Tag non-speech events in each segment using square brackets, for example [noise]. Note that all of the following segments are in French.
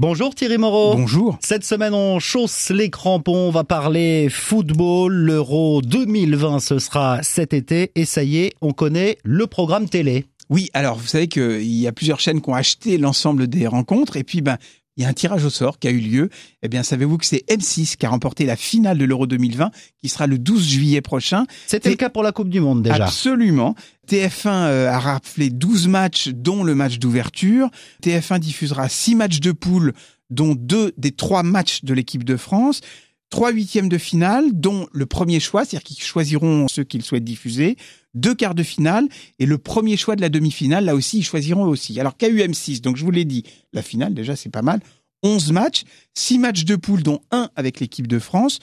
Bonjour Thierry Moreau. Bonjour. Cette semaine, on chausse les crampons. On va parler football. L'Euro 2020, ce sera cet été. Et ça y est, on connaît le programme télé. Oui, alors vous savez qu'il y a plusieurs chaînes qui ont acheté l'ensemble des rencontres. Et puis, ben, il y a un tirage au sort qui a eu lieu. Eh bien, savez-vous que c'est M6 qui a remporté la finale de l'Euro 2020, qui sera le 12 juillet prochain. C'était le cas pour la Coupe du Monde déjà. Absolument. TF1 euh, a rappelé 12 matchs, dont le match d'ouverture. TF1 diffusera 6 matchs de poule, dont deux des trois matchs de l'équipe de France trois huitièmes de finale, dont le premier choix, c'est-à-dire qu'ils choisiront ceux qu'ils souhaitent diffuser, deux quarts de finale, et le premier choix de la demi-finale, là aussi, ils choisiront aussi. Alors KUM6, donc je vous l'ai dit, la finale, déjà, c'est pas mal. 11 matchs, 6 matchs de poule, dont un avec l'équipe de France,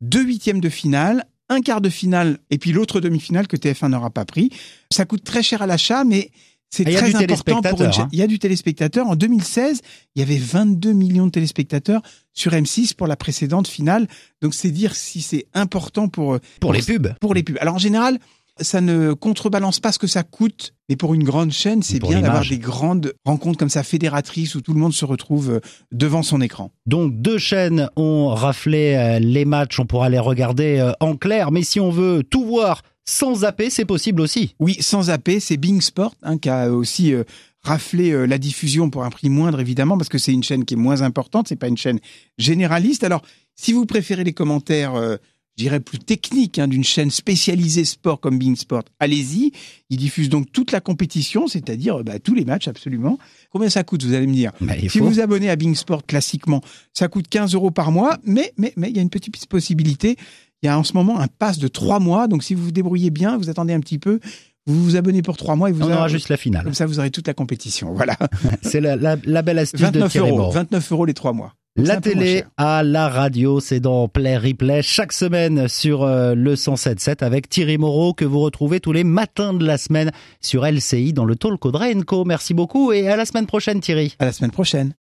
deux huitièmes de finale, un quart de finale, et puis l'autre demi-finale que TF1 n'aura pas pris. Ça coûte très cher à l'achat, mais c'est Ah, très important pour une hein. Il y a du téléspectateur. En 2016, il y avait 22 millions de téléspectateurs sur M6 pour la précédente finale. Donc c'est dire si c'est important pour euh, Pour les pubs. pour les pubs. Alors en général, ça ne contrebalance pas ce que ça coûte, mais pour une grande chaîne, c'est Pour bien d'avoir des grandes rencontres comme ça fédératrices où tout le monde se retrouve euh, devant son écran. Donc deux chaînes ont raflé euh, les matchs. On pourra les regarder en clair. Mais si on veut tout voir sans zapper, c'est possible aussi. Oui, sans zapper, c'est Bing Sport hein, qui a aussi euh, raflé euh, la diffusion pour un prix moindre évidemment parce que c'est une chaîne qui est moins importante, c'est pas une chaîne généraliste. Alors, si vous préférez les commentaires euh, je dirais plus techniques hein, d'une chaîne spécialisée sport comme Bing Sport, allez-y. Ils diffusent donc toute la compétition, c'est-à-dire euh, bah, tous les matchs absolument. Combien ça coûte, vous allez me dire Bah, il Si faut. vous vous abonnez à Bing Sport classiquement, ça coûte 15 euros par mois, mais mais mais il y a une petite possibilité. Il y a en ce moment un pass de trois mois, donc si vous vous débrouillez bien, vous attendez un petit peu, vous vous abonnez pour trois mois et vous On aura juste la finale. comme ça vous aurez toute la compétition. Voilà, [laughs] C'est la, la- la belle astuce de 29 Thierry euros, Moreau. 29 euros les trois mois. La télé à la radio, c'est dans Play Replay chaque semaine sur euh, le 107.7 avec Thierry Moreau que vous retrouvez tous les matins de la semaine sur LCI dans le Talk Audrey Co. Merci beaucoup et à la semaine prochaine Thierry. À la semaine prochaine.